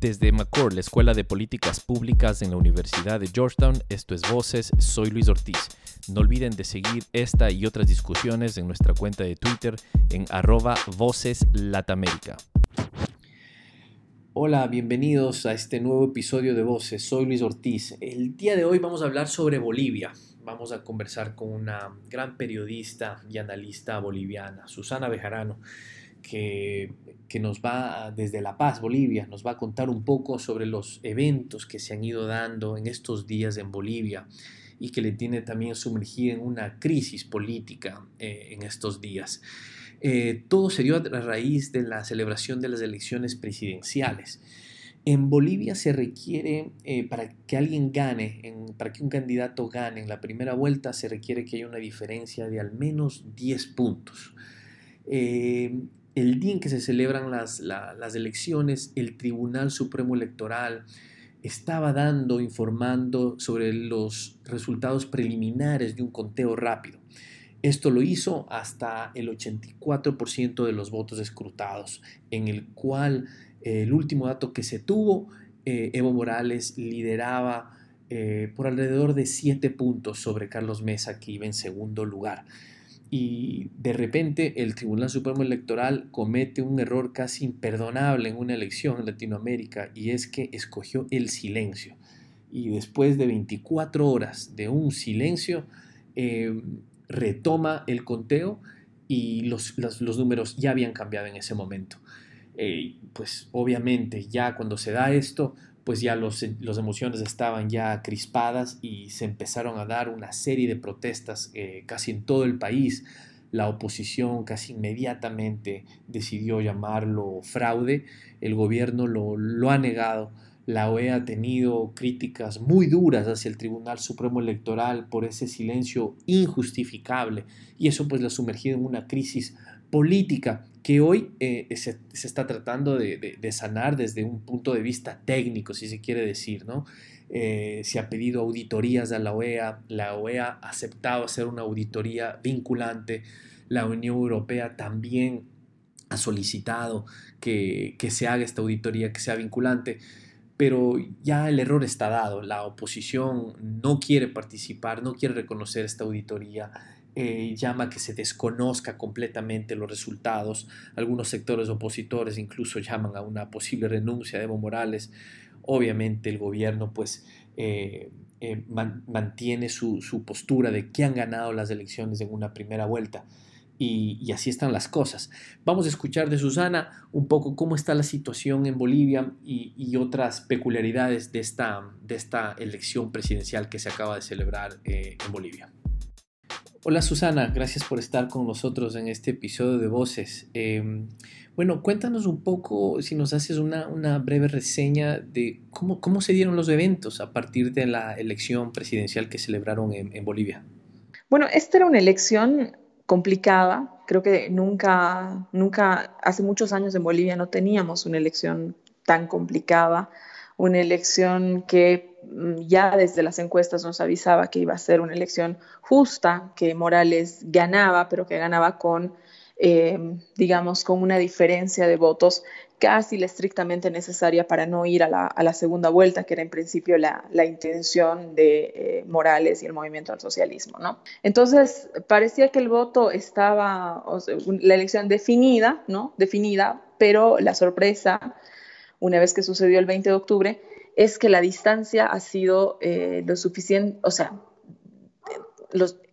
Desde McCord, la Escuela de Políticas Públicas en la Universidad de Georgetown, esto es Voces, soy Luis Ortiz. No olviden de seguir esta y otras discusiones en nuestra cuenta de Twitter en arroba Voces Hola, bienvenidos a este nuevo episodio de Voces, soy Luis Ortiz. El día de hoy vamos a hablar sobre Bolivia. Vamos a conversar con una gran periodista y analista boliviana, Susana Bejarano que, nos va desde La Paz, Bolivia, nos va a contar un poco sobre los eventos que se han ido dando en estos días en Bolivia y que le tiene también sumergida en una crisis política eh, en estos días. Eh, todo se dio a raíz de la celebración de las elecciones presidenciales. En Bolivia se requiere, eh, para que alguien gane, para que un candidato gane en la primera vuelta, se requiere que haya una diferencia de al menos 10 puntos el día en que se celebran las, elecciones, el Tribunal Supremo Electoral estaba dando, informando sobre los resultados preliminares de un conteo rápido. Esto lo hizo hasta el 84% de los votos escrutados, en el cual eh, el último dato que se tuvo, eh, Evo Morales lideraba eh, por alrededor de 7 puntos sobre Carlos Mesa, que iba en segundo lugar y de repente el Tribunal Supremo Electoral comete un error casi imperdonable en una elección en Latinoamérica y es que escogió el silencio. Y después de 24 horas de un silencio, eh, retoma el conteo y los, números ya habían cambiado en ese momento. Eh, pues obviamente ya cuando se da esto, pues ya las emociones estaban ya crispadas y se empezaron a dar una serie de protestas eh, casi en todo el país. La oposición casi inmediatamente decidió llamarlo fraude, el gobierno lo, lo ha negado. La OEA ha tenido críticas muy duras hacia el Tribunal Supremo Electoral por ese silencio injustificable y eso pues la ha sumergido en una crisis política que hoy eh, se, está tratando de, sanar desde un punto de vista técnico, si se quiere decir, ¿no? Eh, se ha pedido auditorías a la OEA, la OEA ha aceptado hacer una auditoría vinculante, la Unión Europea también ha solicitado que, que se haga esta auditoría que sea vinculante, pero ya el error está dado, la oposición no quiere participar, no quiere reconocer esta auditoría, eh, llama que se desconozca completamente los resultados. Algunos sectores opositores incluso llaman a una posible renuncia de Evo Morales. Obviamente el gobierno pues eh, eh, mantiene su, postura de que han ganado las elecciones en una primera vuelta. Y, así están las cosas. Vamos a escuchar de Susana un poco cómo está la situación en Bolivia y, otras peculiaridades de esta, de esta elección presidencial que se acaba de celebrar en Bolivia. Hola Susana, gracias por estar con nosotros en este episodio de Voces. Em, bueno, cuéntanos un poco, si nos haces una, breve reseña de cómo, cómo, se dieron los eventos a partir de la elección presidencial que celebraron en, Bolivia. Bueno, esta era una elección complicada. Creo que nunca, nunca, hace muchos años en Bolivia no teníamos una elección tan complicada, una elección que Mm, ya desde las encuestas nos avisaba que iba a ser una elección justa, que Morales ganaba, pero que ganaba con, em, digamos, con una diferencia de votos casi la estrictamente necesaria para no ir a la, segunda vuelta, que era en principio la, intención de eh, Morales y el movimiento al socialismo. ¿no? Entonces, parecía que el voto estaba, la elección definida, ¿no? Definida, pero la sorpresa, una vez que sucedió el 20 de octubre, es que la distancia ha sido eh, lo suficiente, o sea,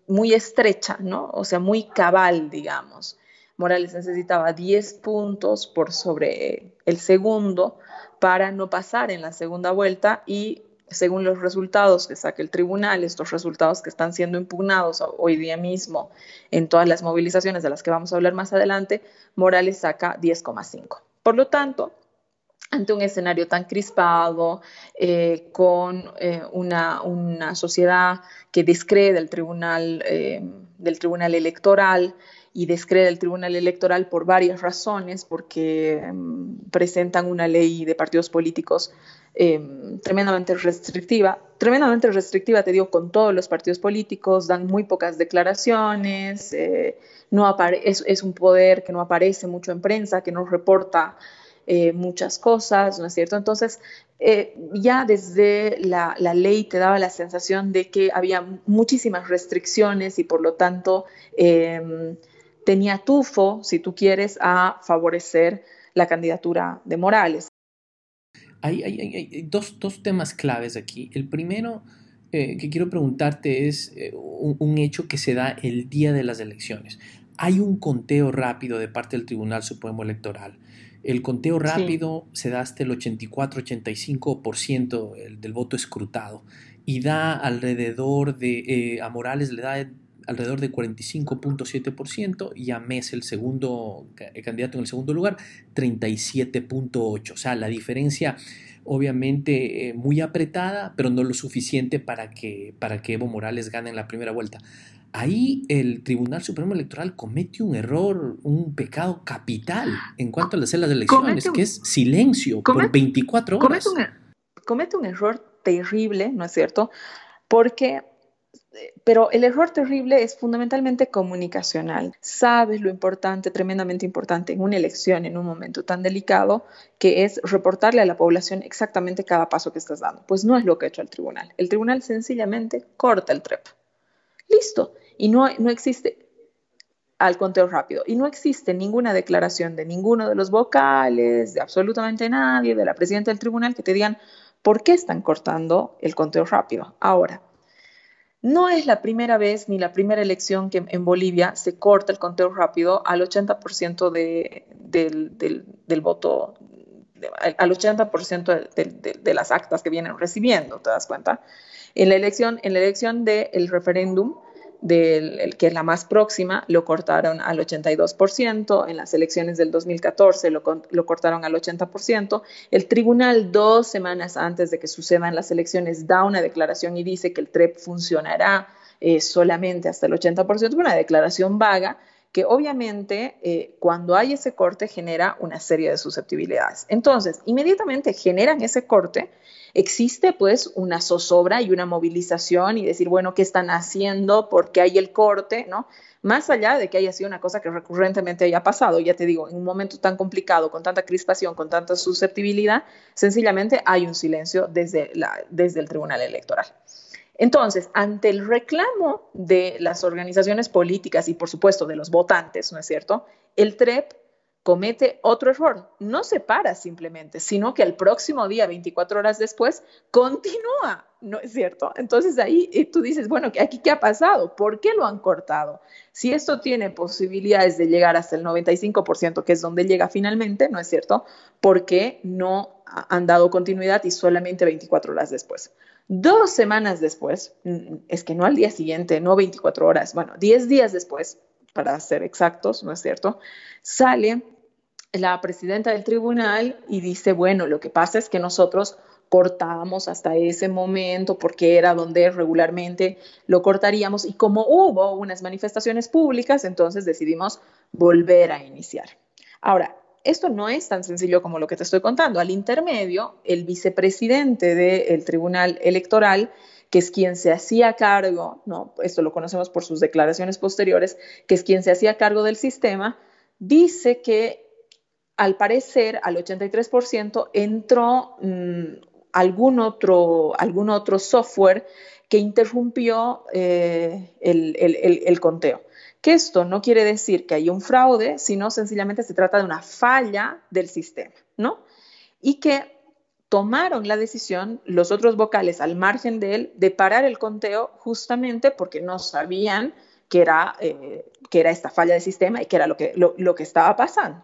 muy estrecha, ¿no? O sea, muy cabal, digamos. Morales necesitaba 10 puntos por sobre el segundo para no pasar en la segunda vuelta y según los resultados que saque el tribunal, estos resultados que están siendo impugnados hoy día mismo en todas las movilizaciones de las que vamos a hablar más adelante, Morales saca 10,5. Por lo tanto, ante un escenario tan crispado, eh, con eh, una, sociedad que descree del tribunal, eh, del tribunal electoral y descree del tribunal electoral por varias razones, porque em, presentan una ley de partidos políticos em, tremendamente restrictiva, tremendamente restrictiva, te digo, con todos los partidos políticos, dan muy pocas declaraciones, no es, es un poder que no aparece mucho en prensa, que no reporta eh, muchas cosas, ¿no es cierto? Entonces, eh, ya desde la, ley te daba la sensación de que había muchísimas restricciones y por lo tanto em, tenía tufo, si tú quieres, a favorecer la candidatura de Morales. Hay, dos, temas claves aquí. El primero eh, que quiero preguntarte es un, hecho que se da el día de las elecciones. Hay un conteo rápido de parte del Tribunal Supremo Electoral. El conteo rápido se da hasta el 84-85% del voto escrutado y da alrededor de, eh, a Morales le da alrededor de 45.7% y a Mes, el segundo el candidato en el segundo lugar, 37.8%. O sea, la diferencia obviamente eh, muy apretada, pero no lo suficiente para que, para que Evo Morales gane en la primera vuelta. Ahí el Tribunal Supremo Electoral comete un error, un pecado capital en cuanto a las elecciones, que es silencio por 24 horas. Comete un, comete un error terrible, ¿no es cierto? Porque pero el error terrible es fundamentalmente comunicacional. Sabes lo importante, tremendamente importante en una elección, en un momento tan delicado, que es reportarle a la población exactamente cada paso que estás dando. Pues no es lo que ha hecho el tribunal. El tribunal sencillamente corta el TREP. Listo. Y no, no existe al conteo rápido. Y no existe ninguna declaración de ninguno de los vocales, de absolutamente nadie, de la presidenta del tribunal, que te digan por qué están cortando el conteo rápido. Ahora, no es la primera vez ni la primera elección que en Bolivia se corta el conteo rápido al 80% de, del, voto, al 80% de, las actas que vienen recibiendo, ¿te das cuenta? En la elección, en la elección del referéndum, del, que es la más próxima, lo cortaron al 82%, en las elecciones del 2014 lo, lo, cortaron al 80%, el tribunal dos semanas antes de que sucedan las elecciones da una declaración y dice que el TREP funcionará eh, solamente hasta el 80%, una declaración vaga que obviamente eh, cuando hay ese corte genera una serie de susceptibilidades. Entonces, inmediatamente generan ese corte existe pues una zozobra y una movilización y decir, bueno, ¿qué están haciendo? ¿Por qué hay el corte? ¿no? Más allá de que haya sido una cosa que recurrentemente haya pasado, ya te digo, en un momento tan complicado, con tanta crispación, con tanta susceptibilidad, sencillamente hay un silencio desde, desde el Tribunal Electoral. Entonces, ante el reclamo de las organizaciones políticas y, por supuesto, de los votantes, ¿no es cierto? El TREP comete otro error. No se para simplemente, sino que el próximo día, 24 horas después, continúa, ¿no es cierto? Entonces ahí eh, tú dices, bueno, ¿aquí qué ha pasado? ¿Por qué lo han cortado? Si esto tiene posibilidades de llegar hasta el 95%, que es donde llega finalmente, ¿no es cierto? ¿Por qué no han dado continuidad y solamente 24 horas después? Dos semanas después, mm, es que no al día siguiente, no 24 horas, bueno, 10 días después, para ser exactos, ¿no es cierto? Sale la presidenta del tribunal y dice, bueno, lo que pasa es que nosotros cortábamos hasta ese momento porque era donde regularmente lo cortaríamos y como hubo unas manifestaciones públicas, entonces decidimos volver a iniciar. Ahora, esto no es tan sencillo como lo que te estoy contando. Al intermedio, el vicepresidente del Tribunal Electoral, que es quien se hacía cargo, ¿no? esto lo conocemos por sus declaraciones posteriores, que es quien se hacía cargo del sistema, dice que al parecer al 83% entró mm, algún, otro, algún otro software que interrumpió eh, el, conteo. Que esto no quiere decir que hay un fraude, sino sencillamente se trata de una falla del sistema, ¿no? Y que tomaron la decisión los otros vocales al margen de él de parar el conteo justamente porque no sabían que era, eh, que era esta falla del sistema y que era lo que, lo que estaba pasando.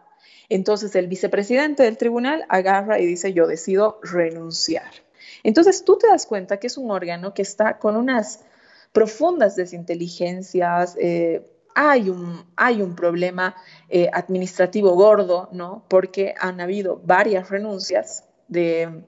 Entonces el vicepresidente del tribunal agarra y dice, yo decido renunciar. Entonces tú te das cuenta que es un órgano que está con unas profundas desinteligencias, eh, hay, un, hay un problema eh, administrativo gordo, ¿no? Porque han habido varias renuncias de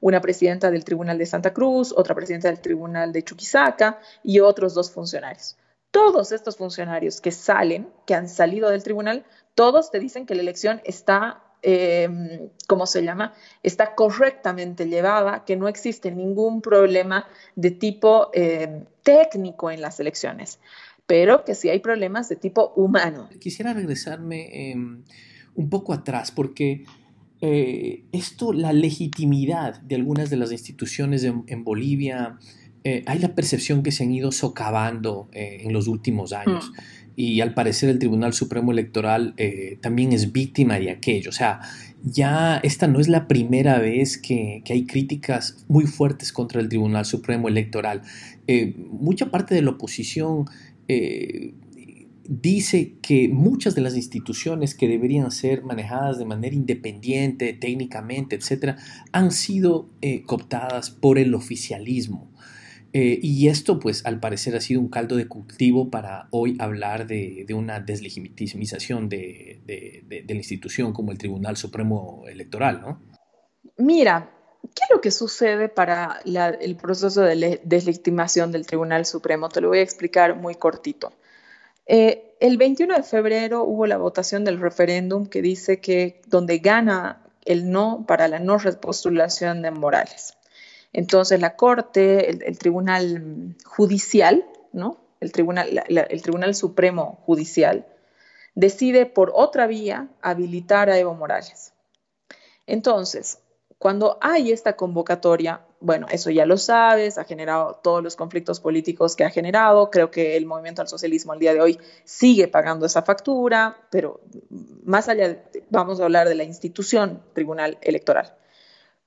una presidenta del Tribunal de Santa Cruz, otra presidenta del Tribunal de Chuquisaca y otros dos funcionarios. Todos estos funcionarios que salen, que han salido del tribunal, todos te dicen que la elección está, eh, ¿cómo se llama? Está correctamente llevada, que no existe ningún problema de tipo eh, técnico en las elecciones, pero que sí hay problemas de tipo humano. Quisiera regresarme em, un poco atrás porque eh, esto, la legitimidad de algunas de las instituciones en, Bolivia, eh, hay la percepción que se han ido socavando eh, en los últimos años. Mm. Y al parecer el Tribunal Supremo Electoral también es víctima de aquello. O sea, ya esta no es la primera vez que, que hay críticas muy fuertes contra el Tribunal Supremo Electoral. mucha parte de la oposición dice que muchas de las instituciones que deberían ser manejadas de manera independiente, técnicamente, etcétera, han sido eh, cooptadas por el oficialismo. Eh, y esto, pues, al parecer ha sido un caldo de cultivo para hoy hablar de, una deslegitimización de, la institución como el Tribunal Supremo Electoral, ¿no? Mira, ¿qué es lo que sucede para el proceso de deslegitimación del Tribunal Supremo? Te lo voy a explicar muy cortito. Eh, el 21 de febrero hubo la votación del referéndum que dice que donde gana el no para la no repostulación de Morales. Entonces la Corte, el, Tribunal Judicial, ¿no? El Tribunal, el Tribunal Supremo Judicial, decide por otra vía habilitar a Evo Morales. Entonces, cuando hay esta convocatoria, bueno, eso ya lo sabes, ha generado todos los conflictos políticos que ha generado. Creo que el movimiento al socialismo al día de hoy sigue pagando esa factura, pero más allá, vamos a hablar de la institución Tribunal Electoral.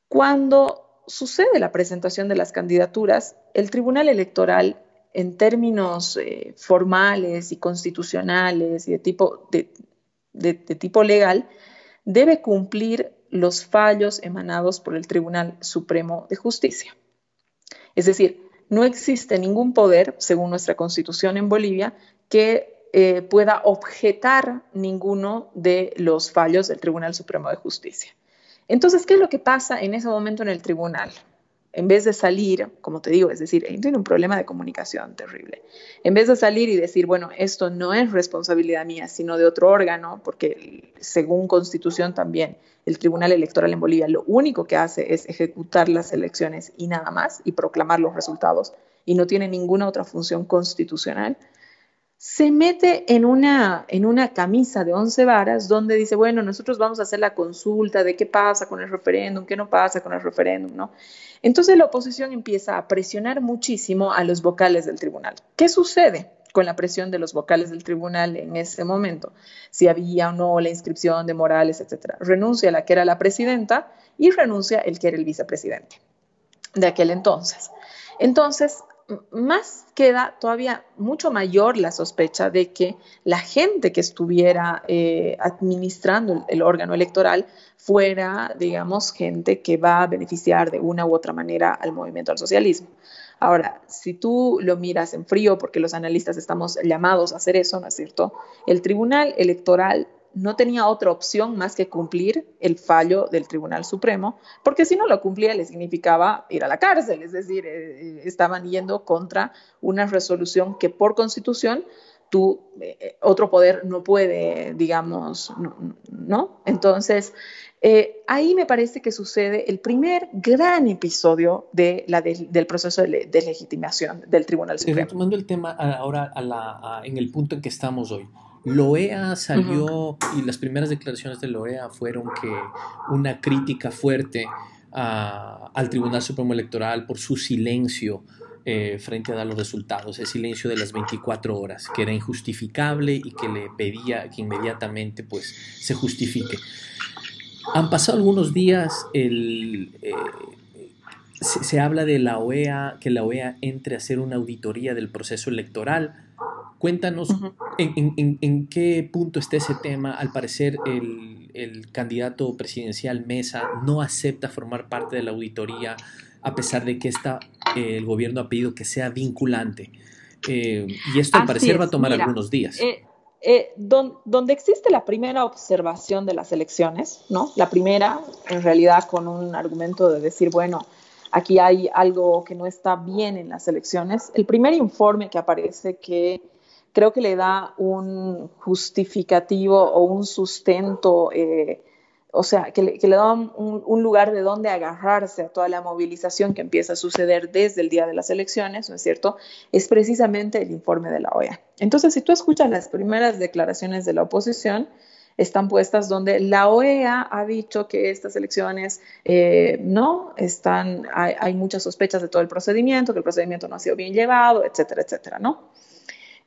Cuando sucede la presentación de las candidaturas, el Tribunal Electoral, en términos eh, formales y constitucionales y de tipo, de tipo legal, debe cumplir los fallos emanados por el Tribunal Supremo de Justicia. Es decir, no existe ningún poder, según nuestra constitución en Bolivia, que eh, pueda objetar ninguno de los fallos del Tribunal Supremo de Justicia. Entonces, ¿qué es lo que pasa en ese momento en el tribunal? En vez de salir, como te digo, es decir, tiene un problema de comunicación terrible. En vez de salir y decir, bueno, esto no es responsabilidad mía, sino de otro órgano, porque según constitución también el Tribunal Electoral en Bolivia lo único que hace es ejecutar las elecciones y nada más, y proclamar los resultados, y no tiene ninguna otra función constitucional se mete en una, en una camisa de once varas donde dice, bueno, nosotros vamos a hacer la consulta de qué pasa con el referéndum, qué no pasa con el referéndum, ¿no? Entonces la oposición empieza a presionar muchísimo a los vocales del tribunal. ¿Qué sucede con la presión de los vocales del tribunal en ese momento? Si había o no la inscripción de Morales, etcétera. Renuncia la que era la presidenta y renuncia el que era el vicepresidente de aquel entonces. Entonces, más queda todavía mucho mayor la sospecha de que la gente que estuviera eh, administrando el, órgano electoral fuera, digamos, gente que va a beneficiar de una u otra manera al movimiento al socialismo. Ahora, si tú lo miras en frío, porque los analistas estamos llamados a hacer eso, ¿no es cierto? El Tribunal Electoral no tenía otra opción más que cumplir el fallo del Tribunal Supremo, porque si no lo cumplía le significaba ir a la cárcel, es decir, eh, eh, estaban yendo contra una resolución que por constitución tú, eh, otro poder no puede, digamos, ¿no? Entonces, ahí me parece que sucede el primer gran episodio de la del proceso de, legitimación del Tribunal Supremo. Retomando el tema ahora en el punto en que estamos hoy. Loea salió y las primeras declaraciones de Loea fueron que una crítica fuerte al Tribunal Supremo Electoral por su silencio eh, frente a dar los resultados, el silencio de las 24 horas, que era injustificable y que le pedía que inmediatamente pues, se justifique. Han pasado algunos días, el, eh, se, se, habla de la OEA, que la OEA entre a hacer una auditoría del proceso electoral Cuéntanos en, qué punto está ese tema. Al parecer, el, candidato presidencial Mesa no acepta formar parte de la auditoría, a pesar de que esta, el gobierno ha pedido que sea vinculante. Eh, y esto al parecer va a tomar algunos días. Eh, eh, donde existe la primera observación de las elecciones, ¿no? La primera, en realidad, con un argumento de decir, bueno, aquí hay algo que no está bien en las elecciones. El primer informe que aparece que creo que le da un justificativo o un sustento, eh, o sea, que le, da un, lugar de donde agarrarse a toda la movilización que empieza a suceder desde el día de las elecciones, ¿no es cierto? Es precisamente el informe de la OEA. Entonces, si tú escuchas las primeras declaraciones de la oposición, están puestas donde la OEA ha dicho que estas elecciones eh, no están, hay, muchas sospechas de todo el procedimiento, que el procedimiento no ha sido bien llevado, etcétera, etcétera, ¿no?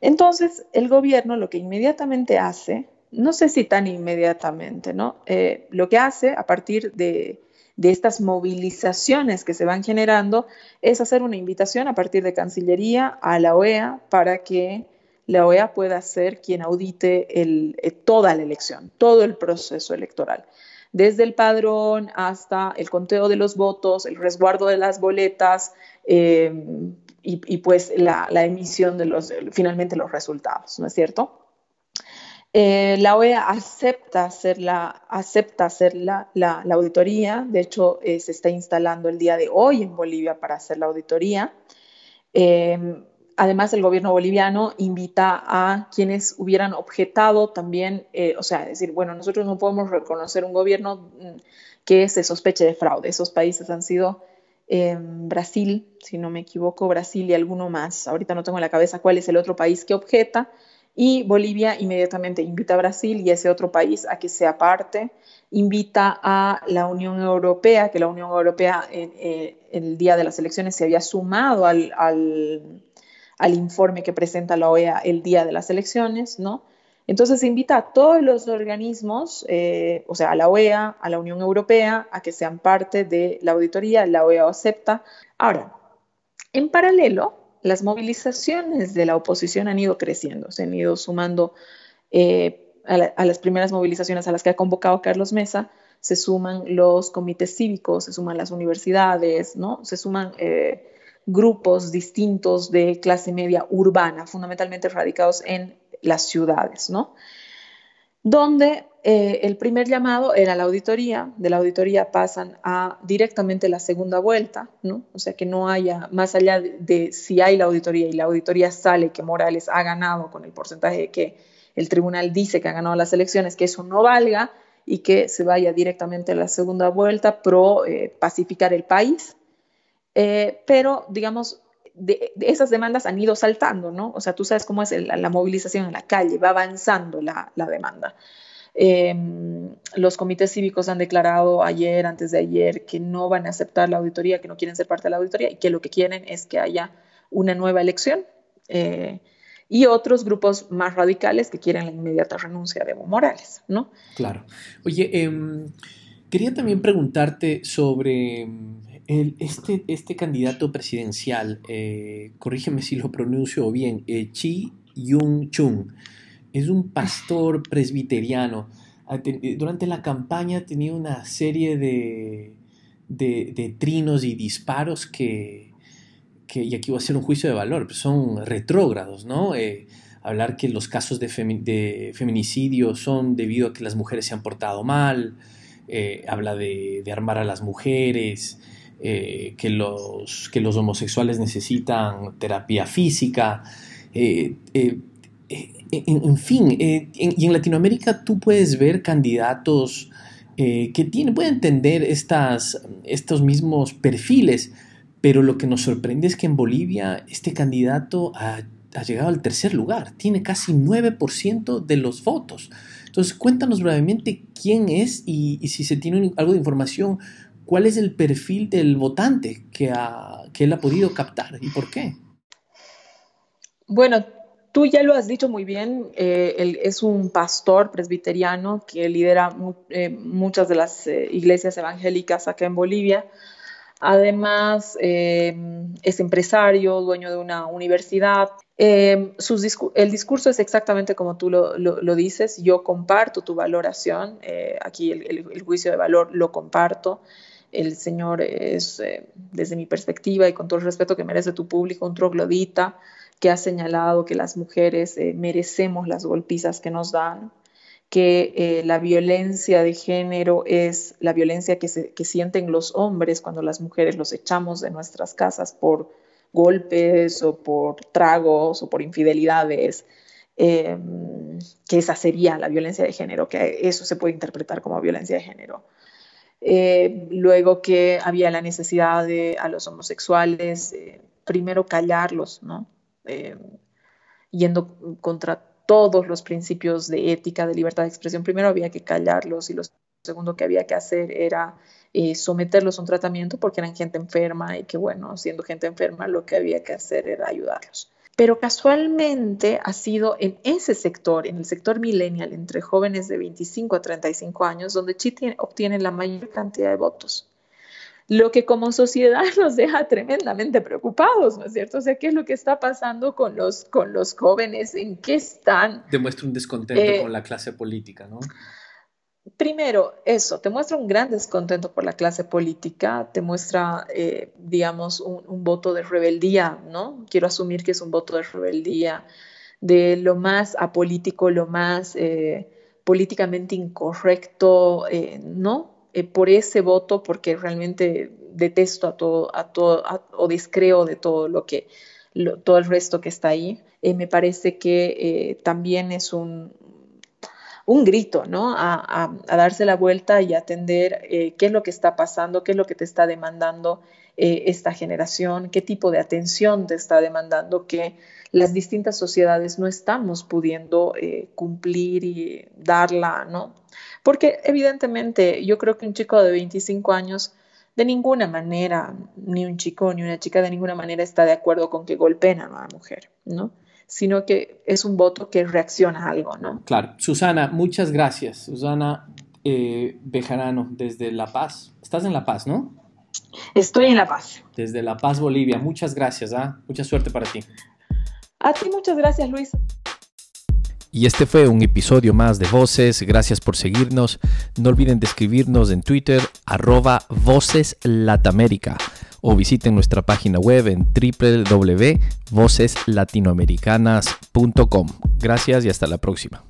Entonces, el gobierno lo que inmediatamente hace, no sé si tan inmediatamente, ¿no? Eh, lo que hace a partir de, de estas movilizaciones que se van generando es hacer una invitación a partir de Cancillería a la OEA para que la OEA pueda ser quien audite eh, toda la elección, todo el proceso electoral, desde el padrón hasta el conteo de los votos, el resguardo de las boletas em, y, pues la, emisión de los, finalmente los resultados, ¿no es cierto? Eh, la OEA acepta hacer la, acepta hacer la, auditoría, de hecho eh, se está instalando el día de hoy en Bolivia para hacer la auditoría. Em, además, el gobierno boliviano invita a quienes hubieran objetado también, eh, o sea, decir, bueno, nosotros no podemos reconocer un gobierno mm, que se sospeche de fraude. Esos países han sido em, Brasil, si no me equivoco, Brasil y alguno más. Ahorita no tengo en la cabeza cuál es el otro país que objeta. Y Bolivia inmediatamente invita a Brasil y ese otro país a que sea parte, invita a la Unión Europea, que la Unión Europea en, eh, el día de las elecciones se había sumado al informe que presenta la OEA el día de las elecciones, ¿no? Entonces se invita a todos los organismos, eh, o sea, a la OEA, a la Unión Europea, a que sean parte de la auditoría, la OEA acepta. Ahora, en paralelo, las movilizaciones de la oposición han ido creciendo, se han ido sumando eh, a, las primeras movilizaciones a las que ha convocado Carlos Mesa, se suman los comités cívicos, se suman las universidades, ¿no? Se suman eh, grupos distintos de clase media urbana, fundamentalmente radicados en las ciudades, ¿no? Donde eh, el primer llamado era la auditoría, de la auditoría pasan a directamente la segunda vuelta, ¿no? O sea, que no haya, más allá de, si hay la auditoría y la auditoría sale que Morales ha ganado con el porcentaje que el tribunal dice que ha ganado las elecciones, que eso no valga y que se vaya directamente a la segunda vuelta pro eh, pacificar el país, eh, pero, digamos, de, esas demandas han ido saltando, ¿no? O sea, tú sabes cómo es la, movilización en la calle, va avanzando la, demanda. Em, los comités cívicos han declarado ayer, antes de ayer, que no van a aceptar la auditoría, que no quieren ser parte de la auditoría y que lo que quieren es que haya una nueva elección. Eh, y otros grupos más radicales que quieren la inmediata renuncia de Evo Morales, ¿no? Claro. Oye, em, quería también preguntarte sobre este, este candidato presidencial, eh, corrígeme si lo pronuncio bien, eh, Chi Yung Chung, es un pastor presbiteriano. Eh, durante la campaña tenía una serie de, de, trinos y disparos que, y aquí voy a hacer un juicio de valor, pues son retrógrados, ¿no? hablar que los casos de, de, feminicidio son debido a que las mujeres se han portado mal, habla de, armar a las mujeres, eh, que, los, que los homosexuales necesitan terapia física. Eh, eh, en, fin, y en Latinoamérica tú puedes ver candidatos que tienen, pueden entender estas, estos mismos perfiles, pero lo que nos sorprende es que en Bolivia este candidato ha, llegado al tercer lugar, tiene casi 9% de los votos. Entonces, cuéntanos brevemente quién es y si se tiene algo de información cuál es el perfil del votante que, él ha podido captar y por qué. Bueno, tú ya lo has dicho muy bien, eh, él es un pastor presbiteriano que lidera eh, muchas de las eh, iglesias evangélicas acá en Bolivia. Además, es empresario, dueño de una universidad. El discurso es exactamente como tú lo, dices. Yo comparto tu valoración. aquí el, juicio de valor lo comparto. El Señor es, eh, desde mi perspectiva y con todo el respeto que merece tu público, un troglodita que ha señalado que las mujeres eh, merecemos las golpizas que nos dan, que eh, la violencia de género es la violencia que, que sienten los hombres cuando las mujeres los echamos de nuestras casas por golpes o por tragos o por infidelidades, que esa sería la violencia de género, que eso se puede interpretar como violencia de género. Eh, luego que había la necesidad de a los homosexuales, eh, primero callarlos, ¿no? Eh, yendo contra todos los principios de ética, de libertad de expresión. Primero había que callarlos y lo segundo que había que hacer era eh, someterlos a un tratamiento porque eran gente enferma y que bueno, siendo gente enferma lo que había que hacer era ayudarlos. Pero casualmente ha sido en ese sector, en el sector millennial, entre jóvenes de 25 a 35 años, donde Chile obtiene la mayor cantidad de votos lo que como sociedad nos deja tremendamente preocupados, ¿no es cierto? O sea, ¿qué es lo que está pasando con los, con los jóvenes? ¿En qué están? Demuestra un descontento eh, con la clase política, ¿no? Primero, eso, te muestra un gran descontento por la clase política, te muestra, eh, digamos, un, voto de rebeldía, ¿no? Quiero asumir que es un voto de rebeldía, de lo más apolítico, lo más eh, políticamente incorrecto, ¿no? Eh, por ese voto porque realmente detesto a todo, a todo o descreo de todo lo que, todo el resto que está ahí. Eh, me parece que eh, también es un, un grito, ¿no? A, darse la vuelta y atender qué es lo que está pasando, qué es lo que te está demandando esta generación, qué tipo de atención te está demandando que las distintas sociedades no estamos pudiendo cumplir y darla, ¿no? Porque evidentemente yo creo que un chico de 25 años de ninguna manera, ni un chico ni una chica de ninguna manera está de acuerdo con que golpeen a una mujer, ¿no? Sino que es un voto que reacciona a algo, ¿no? Claro. Susana, muchas gracias. Susana eh, Bejarano, desde La Paz. Estás en La Paz, ¿no? Estoy en La Paz. Desde La Paz, Bolivia. Muchas gracias, ¿ah? Mucha suerte para ti. A ti muchas gracias, Luis. Y este fue un episodio más de Voces. Gracias por seguirnos. No olviden de escribirnos en Twitter arroba Voces o visiten nuestra página web en www.voceslatinoamericanas.com. Gracias y hasta la próxima.